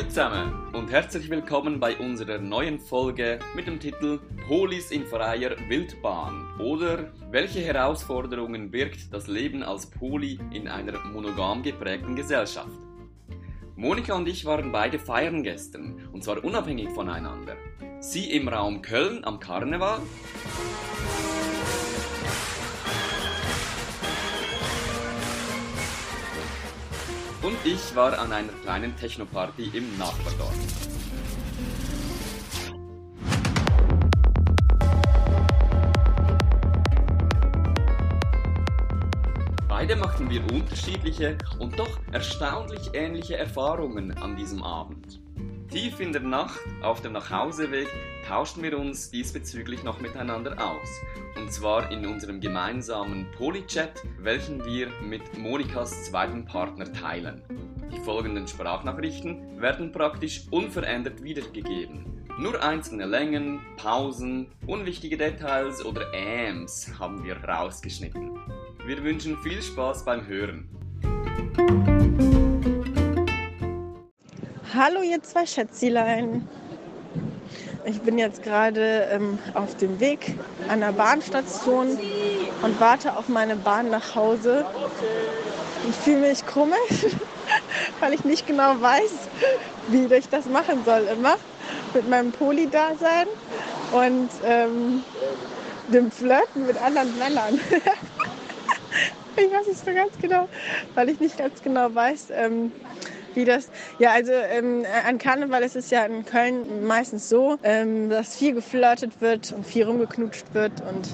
Hallo zusammen und herzlich willkommen bei unserer neuen Folge mit dem Titel Polis in freier Wildbahn oder welche Herausforderungen birgt das Leben als Poli in einer monogam geprägten Gesellschaft? Monika und ich waren beide feiern gestern und zwar unabhängig voneinander. Sie im Raum Köln am Karneval und ich war an einer kleinen Techno-Party im Nachbardorf. Beide machten wir unterschiedliche und doch erstaunlich ähnliche Erfahrungen an diesem Abend. Tief in der Nacht, auf dem Nachhauseweg, tauschten wir uns diesbezüglich noch miteinander aus. Und zwar in unserem gemeinsamen Polychat, welchen wir mit Monikas zweiten Partner teilen. Die folgenden Sprachnachrichten werden praktisch unverändert wiedergegeben. Nur einzelne Längen, Pausen, unwichtige Details oder Äms haben wir rausgeschnitten. Wir wünschen viel Spaß beim Hören. Hallo ihr zwei Schätzilein. Ich bin jetzt gerade ähm, auf dem Weg an der Bahnstation und warte auf meine Bahn nach Hause. Ich fühle mich komisch, weil ich nicht genau weiß, wie ich das machen soll immer mit meinem Poli-Dasein und ähm, dem Flirten mit anderen Männern. ich weiß nicht so ganz genau, weil ich nicht ganz genau weiß, ähm, wie das. Ja, also ähm, an Karneval ist es ja in Köln meistens so, ähm, dass viel geflirtet wird und viel rumgeknutscht wird und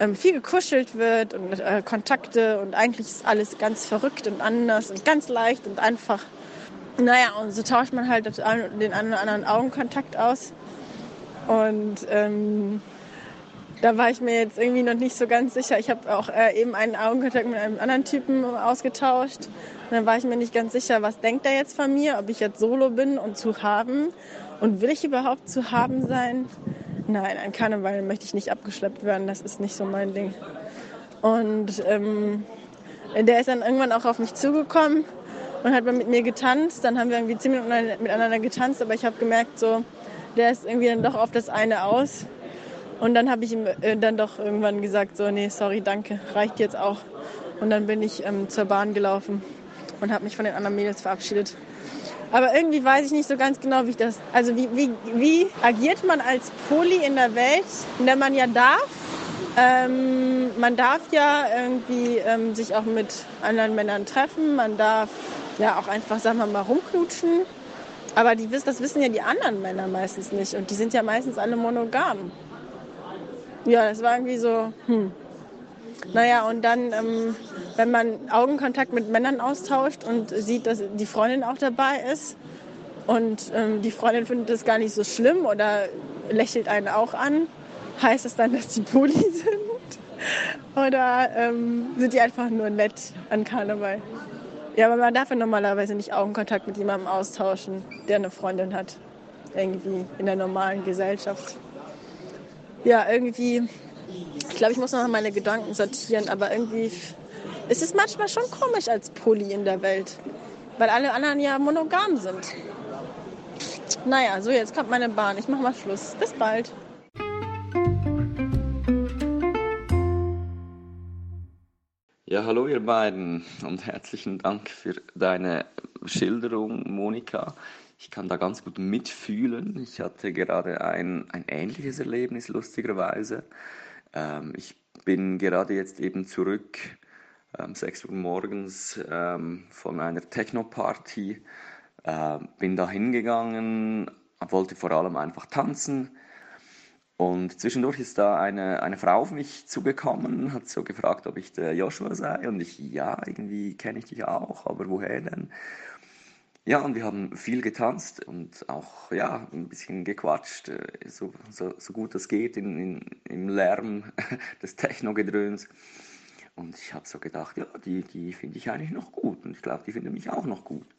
ähm, viel gekuschelt wird und äh, Kontakte und eigentlich ist alles ganz verrückt und anders und ganz leicht und einfach. Naja, und so tauscht man halt den einen oder anderen Augenkontakt aus. Und ähm, da war ich mir jetzt irgendwie noch nicht so ganz sicher. Ich habe auch äh, eben einen Augenkontakt mit einem anderen Typen ausgetauscht. Und dann war ich mir nicht ganz sicher, was denkt er jetzt von mir, ob ich jetzt solo bin und zu haben. Und will ich überhaupt zu haben sein? Nein, ein Karneval möchte ich nicht abgeschleppt werden. Das ist nicht so mein Ding. Und ähm, der ist dann irgendwann auch auf mich zugekommen und hat mit mir getanzt. Dann haben wir irgendwie Minuten miteinander getanzt, aber ich habe gemerkt, so, der ist irgendwie dann doch auf das eine aus. Und dann habe ich ihm äh, dann doch irgendwann gesagt, so, nee, sorry, danke, reicht jetzt auch. Und dann bin ich ähm, zur Bahn gelaufen und habe mich von den anderen Mädels verabschiedet. Aber irgendwie weiß ich nicht so ganz genau, wie ich das. Also wie, wie, wie agiert man als Poli in der Welt, in der man ja darf? Ähm, man darf ja irgendwie ähm, sich auch mit anderen Männern treffen. Man darf ja auch einfach, sagen wir mal, rumknutschen. Aber die, das wissen ja die anderen Männer meistens nicht. Und die sind ja meistens alle monogam. Ja, das war irgendwie so, hm. Naja, und dann, ähm, wenn man Augenkontakt mit Männern austauscht und sieht, dass die Freundin auch dabei ist und ähm, die Freundin findet das gar nicht so schlimm oder lächelt einen auch an, heißt es dann, dass die Poli sind? Oder ähm, sind die einfach nur nett an Karneval? Ja, aber man darf ja normalerweise nicht Augenkontakt mit jemandem austauschen, der eine Freundin hat. Irgendwie in der normalen Gesellschaft. Ja, irgendwie ich glaube, ich muss noch meine Gedanken sortieren, aber irgendwie ist es manchmal schon komisch als Pulli in der Welt, weil alle anderen ja monogam sind. Naja, so jetzt kommt meine Bahn. Ich mache mal Schluss. Bis bald. Ja, hallo ihr beiden und herzlichen Dank für deine Schilderung, Monika. Ich kann da ganz gut mitfühlen. Ich hatte gerade ein, ein ähnliches Erlebnis, lustigerweise. Ähm, ich bin gerade jetzt eben zurück, ähm, 6 Uhr morgens ähm, von einer Techno-Party. Äh, bin da hingegangen, wollte vor allem einfach tanzen. Und zwischendurch ist da eine, eine Frau auf mich zugekommen, hat so gefragt, ob ich der Joshua sei. Und ich, ja, irgendwie kenne ich dich auch, aber woher denn? Ja, und wir haben viel getanzt und auch ja, ein bisschen gequatscht, äh, so, so, so gut es geht in, in, im Lärm des Techno-Gedröhns. Und ich habe so gedacht, ja, die, die finde ich eigentlich noch gut und ich glaube, die finden mich auch noch gut.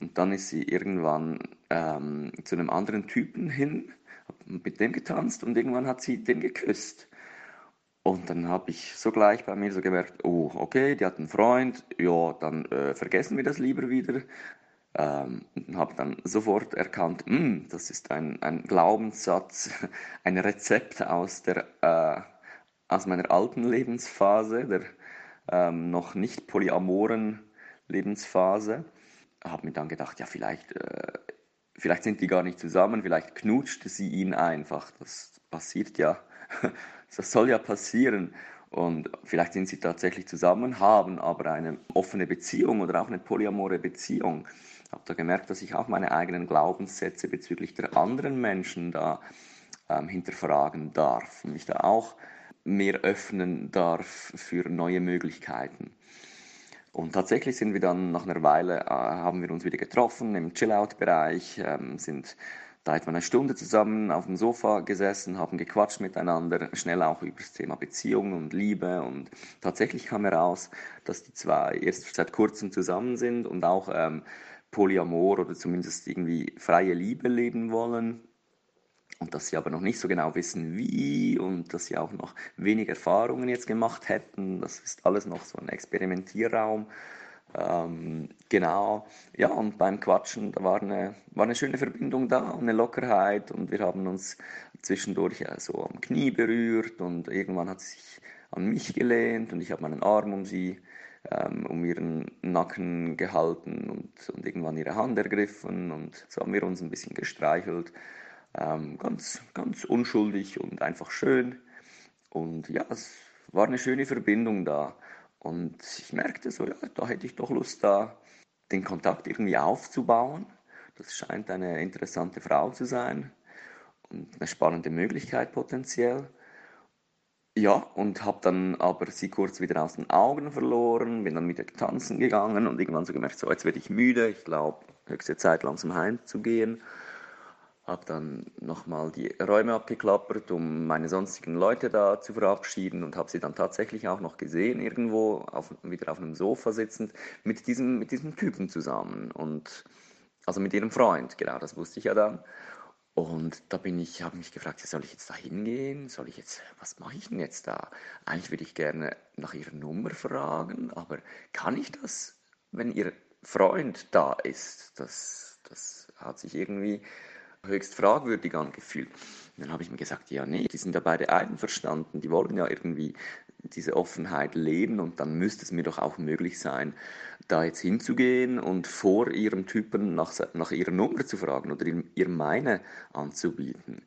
Und dann ist sie irgendwann ähm, zu einem anderen Typen hin, mit dem getanzt und irgendwann hat sie den geküsst. Und dann habe ich sogleich bei mir so gemerkt, oh, okay, die hat einen Freund, ja, dann äh, vergessen wir das lieber wieder ähm, habe dann sofort erkannt, hm, das ist ein, ein Glaubenssatz, ein Rezept aus, der, äh, aus meiner alten Lebensphase, der ähm, noch nicht polyamoren Lebensphase. Habe mir dann gedacht, ja, vielleicht, äh, vielleicht sind die gar nicht zusammen, vielleicht knutschte sie ihn einfach. Das passiert ja, das soll ja passieren. Und vielleicht sind sie tatsächlich zusammen, haben aber eine offene Beziehung oder auch eine polyamore Beziehung habe da gemerkt, dass ich auch meine eigenen Glaubenssätze bezüglich der anderen Menschen da ähm, hinterfragen darf und mich da auch mehr öffnen darf für neue Möglichkeiten. Und tatsächlich sind wir dann nach einer Weile, äh, haben wir uns wieder getroffen im Chill-Out-Bereich, ähm, sind da etwa eine Stunde zusammen auf dem Sofa gesessen, haben gequatscht miteinander, schnell auch über das Thema Beziehung und Liebe. Und tatsächlich kam heraus, dass die zwei erst seit kurzem zusammen sind und auch ähm, Polyamor oder zumindest irgendwie freie Liebe leben wollen und dass sie aber noch nicht so genau wissen, wie und dass sie auch noch wenig Erfahrungen jetzt gemacht hätten. Das ist alles noch so ein Experimentierraum. Ähm, genau, ja, und beim Quatschen, da war eine, war eine schöne Verbindung da und eine Lockerheit und wir haben uns zwischendurch ja, so am Knie berührt und irgendwann hat sie sich an mich gelehnt und ich habe meinen Arm um sie ähm, um ihren Nacken gehalten und, und irgendwann ihre Hand ergriffen und so haben wir uns ein bisschen gestreichelt. Ähm, ganz, ganz unschuldig und einfach schön. Und ja, es war eine schöne Verbindung da. Und ich merkte so, ja, da hätte ich doch Lust, da den Kontakt irgendwie aufzubauen. Das scheint eine interessante Frau zu sein und eine spannende Möglichkeit potenziell. Ja, und habe dann aber sie kurz wieder aus den Augen verloren, bin dann wieder tanzen gegangen und irgendwann so gemerkt, so jetzt werde ich müde, ich glaube, höchste Zeit langsam heimzugehen. Habe dann nochmal die Räume abgeklappert, um meine sonstigen Leute da zu verabschieden und habe sie dann tatsächlich auch noch gesehen, irgendwo auf, wieder auf einem Sofa sitzend, mit diesem, mit diesem Typen zusammen. Und also mit ihrem Freund, genau, das wusste ich ja dann. Und da bin ich, habe mich gefragt, soll ich jetzt da hingehen? Soll ich jetzt, was mache ich denn jetzt da? Eigentlich würde ich gerne nach ihrer Nummer fragen, aber kann ich das, wenn ihr Freund da ist? Das, das hat sich irgendwie höchst fragwürdig angefühlt. Und dann habe ich mir gesagt, ja, nee, die sind ja beide einverstanden, die wollen ja irgendwie diese Offenheit leben und dann müsste es mir doch auch möglich sein, da jetzt hinzugehen und vor ihrem Typen nach, nach ihrer Nummer zu fragen oder ihr meine anzubieten.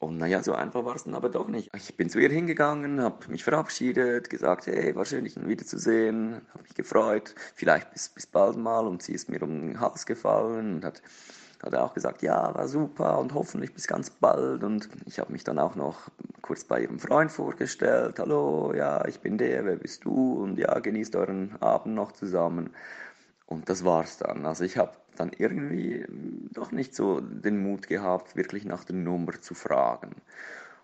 Und naja, so einfach war es dann aber doch nicht. Ich bin zu ihr hingegangen, habe mich verabschiedet, gesagt, hey, war schön, dich wiederzusehen, habe mich gefreut, vielleicht bis, bis bald mal. Und sie ist mir um den Hals gefallen und hat hat er auch gesagt, ja, war super und hoffentlich bis ganz bald. Und ich habe mich dann auch noch kurz bei ihrem Freund vorgestellt. Hallo, ja, ich bin der, wer bist du? Und ja, genießt euren Abend noch zusammen. Und das war's dann. Also ich habe dann irgendwie doch nicht so den Mut gehabt, wirklich nach der Nummer zu fragen.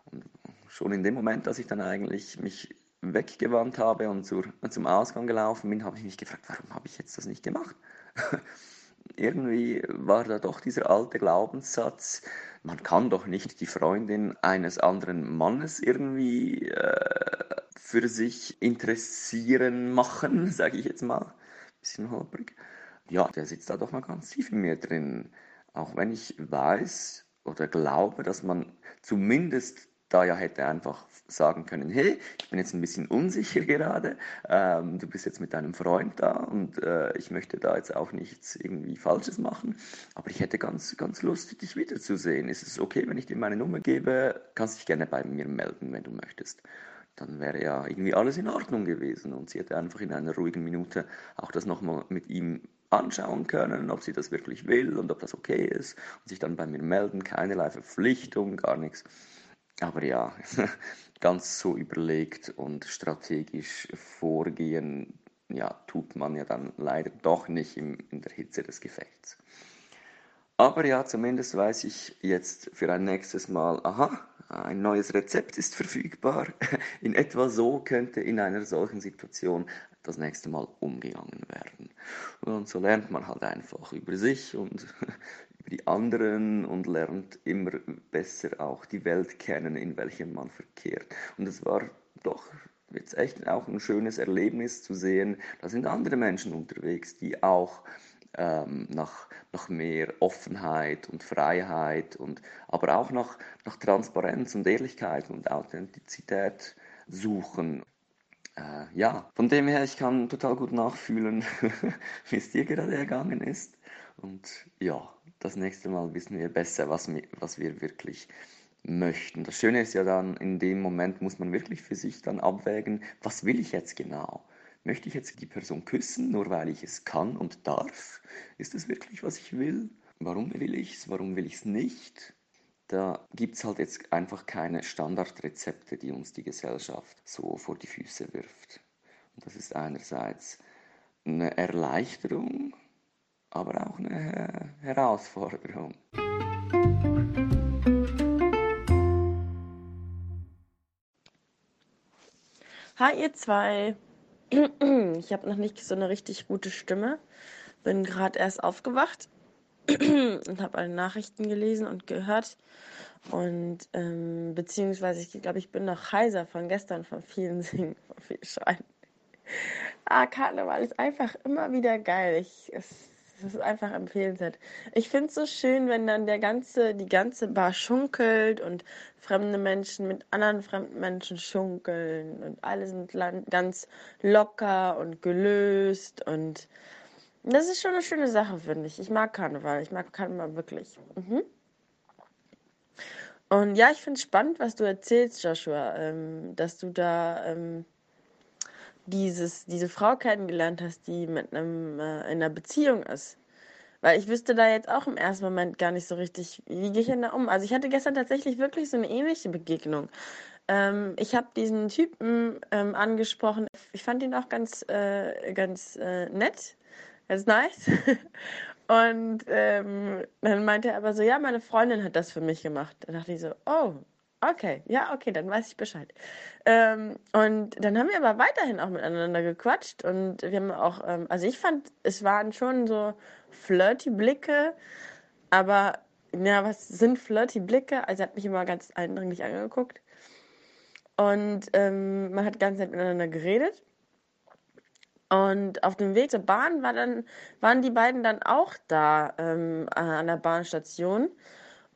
Und schon in dem Moment, dass ich dann eigentlich mich weggewandt habe und zur, zum Ausgang gelaufen bin, habe ich mich gefragt, warum habe ich jetzt das nicht gemacht? irgendwie war da doch dieser alte Glaubenssatz, man kann doch nicht die Freundin eines anderen Mannes irgendwie äh, für sich interessieren machen, sage ich jetzt mal. Bisschen holprig. Ja, der sitzt da doch mal ganz tief in mir drin. Auch wenn ich weiß oder glaube, dass man zumindest da ja hätte einfach sagen können, hey, ich bin jetzt ein bisschen unsicher gerade, ähm, du bist jetzt mit deinem Freund da und äh, ich möchte da jetzt auch nichts irgendwie Falsches machen, aber ich hätte ganz, ganz Lust, dich wiederzusehen. Ist es okay, wenn ich dir meine Nummer gebe? Kannst dich gerne bei mir melden, wenn du möchtest. Dann wäre ja irgendwie alles in Ordnung gewesen und sie hätte einfach in einer ruhigen Minute auch das nochmal mit ihm anschauen können, ob sie das wirklich will und ob das okay ist und sich dann bei mir melden, keinerlei Verpflichtung, gar nichts. Aber ja, ganz so überlegt und strategisch vorgehen, ja, tut man ja dann leider doch nicht im, in der Hitze des Gefechts. Aber ja, zumindest weiß ich jetzt für ein nächstes Mal, aha, ein neues Rezept ist verfügbar. In etwa so könnte in einer solchen Situation das nächste Mal umgegangen werden. Und so lernt man halt einfach über sich und über die anderen und lernt immer besser auch die Welt kennen, in welcher man verkehrt. Und es war doch jetzt echt auch ein schönes Erlebnis zu sehen, da sind andere Menschen unterwegs, die auch ähm, nach, nach mehr Offenheit und Freiheit und aber auch nach, nach Transparenz und Ehrlichkeit und Authentizität suchen. Äh, ja, von dem her, ich kann total gut nachfühlen, wie es dir gerade ergangen ist. Und ja, das nächste Mal wissen wir besser, was, was wir wirklich möchten. Das Schöne ist ja dann, in dem Moment muss man wirklich für sich dann abwägen, was will ich jetzt genau? Möchte ich jetzt die Person küssen, nur weil ich es kann und darf? Ist das wirklich, was ich will? Warum will ich es? Warum will ich es nicht? Da gibt es halt jetzt einfach keine Standardrezepte, die uns die Gesellschaft so vor die Füße wirft. Und das ist einerseits eine Erleichterung, aber auch eine Herausforderung. Hi ihr zwei. Ich habe noch nicht so eine richtig gute Stimme. Bin gerade erst aufgewacht und habe alle Nachrichten gelesen und gehört. Und ähm, beziehungsweise, ich glaube, ich bin noch heiser von gestern, von vielen Singen, von viel Schreien. Ah, Karneval ist einfach immer wieder geil. Ich, es, es ist einfach empfehlenswert. Ich finde es so schön, wenn dann der ganze, die ganze Bar schunkelt und fremde Menschen mit anderen fremden Menschen schunkeln und alle sind ganz locker und gelöst und das ist schon eine schöne Sache, finde ich. Ich mag Karneval. Ich mag Karneval wirklich. Mhm. Und ja, ich finde es spannend, was du erzählst, Joshua, ähm, dass du da ähm, dieses, diese Frau kennengelernt hast, die mit einem äh, in einer Beziehung ist. Weil ich wüsste da jetzt auch im ersten Moment gar nicht so richtig, wie gehe ich denn da um? Also ich hatte gestern tatsächlich wirklich so eine ähnliche Begegnung. Ähm, ich habe diesen Typen ähm, angesprochen. Ich fand ihn auch ganz, äh, ganz äh, nett. Ist nice. Und ähm, dann meinte er aber so, ja, meine Freundin hat das für mich gemacht. Da dachte ich so, oh, okay, ja, okay, dann weiß ich Bescheid. Ähm, und dann haben wir aber weiterhin auch miteinander gequatscht und wir haben auch, ähm, also ich fand, es waren schon so flirty Blicke, aber ja, was sind flirty Blicke? Also er hat mich immer ganz eindringlich angeguckt und ähm, man hat ganz nett miteinander geredet. Und auf dem Weg zur Bahn war dann, waren die beiden dann auch da ähm, an der Bahnstation.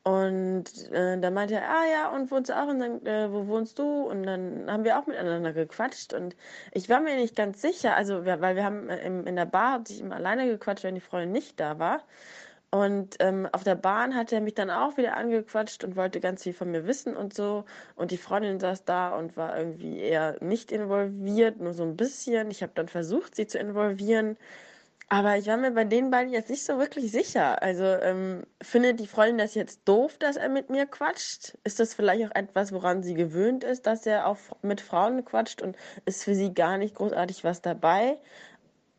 Und äh, da meinte er, ah ja, und wohnst du auch? Und dann, äh, wo wohnst du? Und dann haben wir auch miteinander gequatscht. Und ich war mir nicht ganz sicher, also weil wir haben in, in der Bar hat sich immer alleine gequatscht, wenn die Freundin nicht da war. Und ähm, auf der Bahn hat er mich dann auch wieder angequatscht und wollte ganz viel von mir wissen und so. Und die Freundin saß da und war irgendwie eher nicht involviert, nur so ein bisschen. Ich habe dann versucht, sie zu involvieren. Aber ich war mir bei den beiden jetzt nicht so wirklich sicher. Also ähm, findet die Freundin das jetzt doof, dass er mit mir quatscht? Ist das vielleicht auch etwas, woran sie gewöhnt ist, dass er auch mit Frauen quatscht und ist für sie gar nicht großartig was dabei?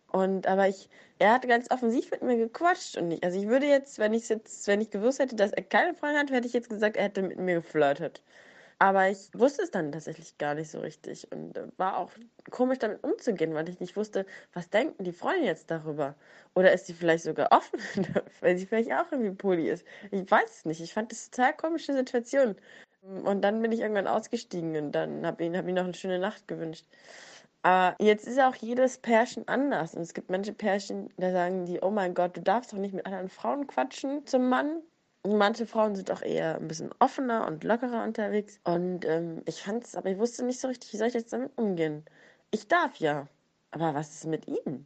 Und aber ich, er hat ganz offensiv mit mir gequatscht und ich, also ich würde jetzt, wenn ich jetzt, wenn ich gewusst hätte, dass er keine Freundin hat, hätte ich jetzt gesagt, er hätte mit mir geflirtet. Aber ich wusste es dann tatsächlich gar nicht so richtig und äh, war auch komisch damit umzugehen, weil ich nicht wusste, was denken die Freunde jetzt darüber? Oder ist sie vielleicht sogar offen, weil sie vielleicht auch irgendwie Poli ist? Ich weiß es nicht. Ich fand das total komische Situation. Und dann bin ich irgendwann ausgestiegen und dann habe ich, hab ich noch eine schöne Nacht gewünscht. Aber jetzt ist auch jedes Pärchen anders. Und es gibt manche Pärchen, da sagen die, oh mein Gott, du darfst doch nicht mit anderen Frauen quatschen zum Mann. Manche Frauen sind auch eher ein bisschen offener und lockerer unterwegs. Und ähm, ich es, aber ich wusste nicht so richtig, wie soll ich jetzt damit umgehen. Ich darf ja. Aber was ist mit ihm?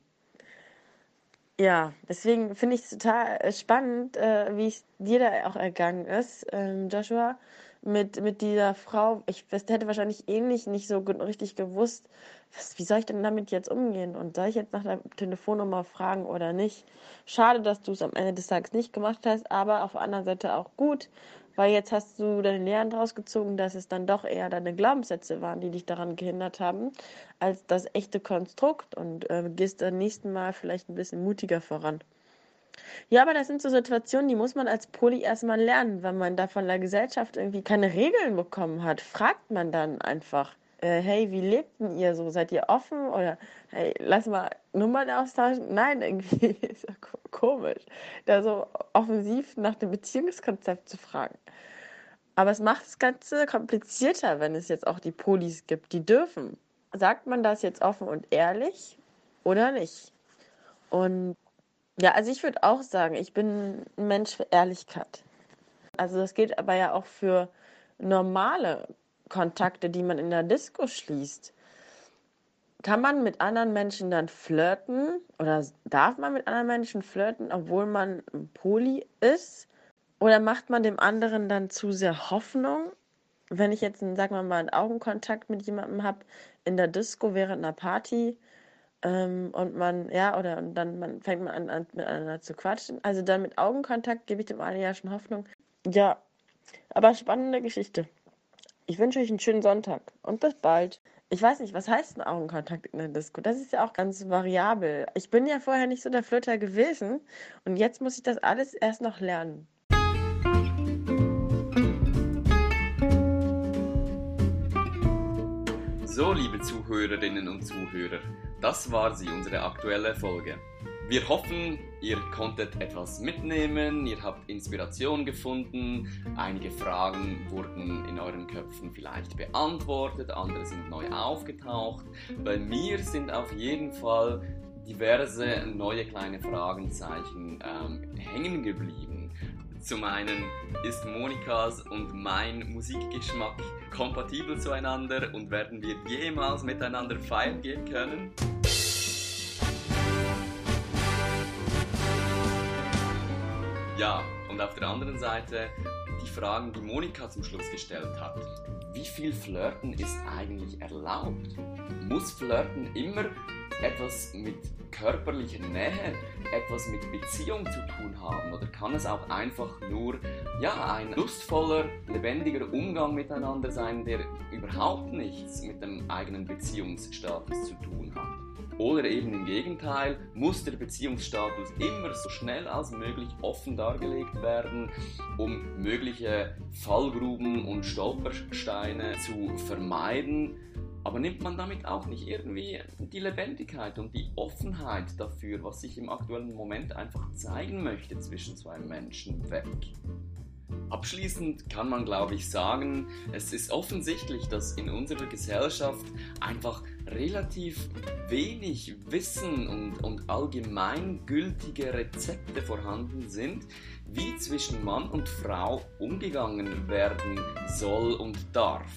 Ja, deswegen finde ich es total äh, spannend, äh, wie es dir da auch ergangen ist, ähm, Joshua mit, mit dieser Frau, ich hätte wahrscheinlich ähnlich nicht so richtig gewusst, was, wie soll ich denn damit jetzt umgehen? Und soll ich jetzt nach der Telefonnummer fragen oder nicht? Schade, dass du es am Ende des Tages nicht gemacht hast, aber auf der anderen Seite auch gut, weil jetzt hast du deine Lehren daraus gezogen, dass es dann doch eher deine Glaubenssätze waren, die dich daran gehindert haben, als das echte Konstrukt und äh, gehst beim nächsten Mal vielleicht ein bisschen mutiger voran. Ja, aber das sind so Situationen, die muss man als Poli erstmal lernen, wenn man da von der Gesellschaft irgendwie keine Regeln bekommen hat. Fragt man dann einfach, äh, hey, wie lebt denn ihr so? Seid ihr offen? Oder hey, lass mal Nummern austauschen? Nein, irgendwie ist ja komisch, da so offensiv nach dem Beziehungskonzept zu fragen. Aber es macht das Ganze komplizierter, wenn es jetzt auch die Polis gibt, die dürfen. Sagt man das jetzt offen und ehrlich oder nicht? Und Ja, also ich würde auch sagen, ich bin ein Mensch für Ehrlichkeit. Also das gilt aber ja auch für normale Kontakte, die man in der Disco schließt. Kann man mit anderen Menschen dann flirten oder darf man mit anderen Menschen flirten, obwohl man Poli ist? Oder macht man dem anderen dann zu sehr Hoffnung? Wenn ich jetzt, sagen wir mal, einen Augenkontakt mit jemandem habe in der Disco während einer Party ähm, und man, ja, oder und dann man, fängt man an, an, miteinander zu quatschen. Also dann mit Augenkontakt gebe ich dem einen ja schon Hoffnung. Ja, aber spannende Geschichte. Ich wünsche euch einen schönen Sonntag und bis bald. Ich weiß nicht, was heißt ein Augenkontakt in der Disco? Das ist ja auch ganz variabel. Ich bin ja vorher nicht so der Flirter gewesen und jetzt muss ich das alles erst noch lernen. So, liebe Zuhörerinnen und Zuhörer, das war sie, unsere aktuelle Folge. Wir hoffen, ihr konntet etwas mitnehmen, ihr habt Inspiration gefunden, einige Fragen wurden in euren Köpfen vielleicht beantwortet, andere sind neu aufgetaucht. Bei mir sind auf jeden Fall diverse neue kleine Fragenzeichen ähm, hängen geblieben. Zum einen ist Monikas und mein Musikgeschmack kompatibel zueinander und werden wir jemals miteinander feiern gehen können? Ja, und auf der anderen Seite die Fragen, die Monika zum Schluss gestellt hat. Wie viel Flirten ist eigentlich erlaubt? Muss Flirten immer etwas mit körperlicher Nähe, etwas mit Beziehung zu tun haben? Oder kann es auch einfach nur ja, ein lustvoller, lebendiger Umgang miteinander sein, der überhaupt nichts mit dem eigenen Beziehungsstatus zu tun hat? Oder eben im Gegenteil, muss der Beziehungsstatus immer so schnell als möglich offen dargelegt werden, um mögliche Fallgruben und Stolpersteine zu vermeiden aber nimmt man damit auch nicht irgendwie die Lebendigkeit und die Offenheit dafür, was sich im aktuellen Moment einfach zeigen möchte zwischen zwei Menschen weg? Abschließend kann man, glaube ich, sagen, es ist offensichtlich, dass in unserer Gesellschaft einfach relativ wenig Wissen und, und allgemeingültige Rezepte vorhanden sind, wie zwischen Mann und Frau umgegangen werden soll und darf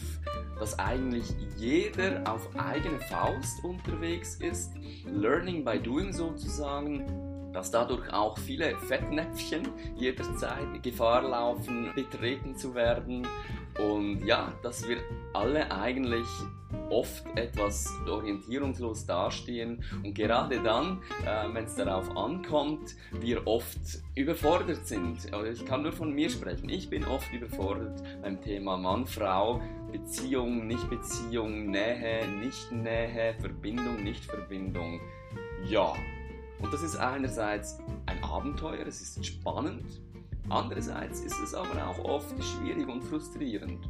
dass eigentlich jeder auf eigene Faust unterwegs ist, Learning by Doing sozusagen, dass dadurch auch viele Fettnäpfchen jederzeit Gefahr laufen, betreten zu werden und ja, dass wir alle eigentlich oft etwas orientierungslos dastehen und gerade dann, äh, wenn es darauf ankommt, wir oft überfordert sind. Also ich kann nur von mir sprechen. Ich bin oft überfordert beim Thema Mann-Frau, Beziehung, Nicht-Beziehung, Nähe, Nicht-Nähe, Verbindung, Nicht-Verbindung. Ja, und das ist einerseits ein Abenteuer, es ist spannend, andererseits ist es aber auch oft schwierig und frustrierend.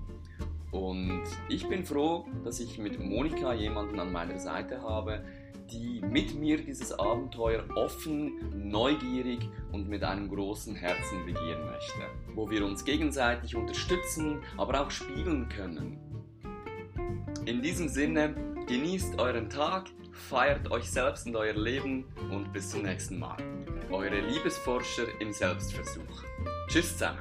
Und ich bin froh, dass ich mit Monika jemanden an meiner Seite habe, die mit mir dieses Abenteuer offen, neugierig und mit einem großen Herzen beginnen möchte, wo wir uns gegenseitig unterstützen, aber auch spiegeln können. In diesem Sinne, genießt euren Tag, feiert euch selbst und euer Leben und bis zum nächsten Mal. Eure Liebesforscher im Selbstversuch. Tschüss zusammen.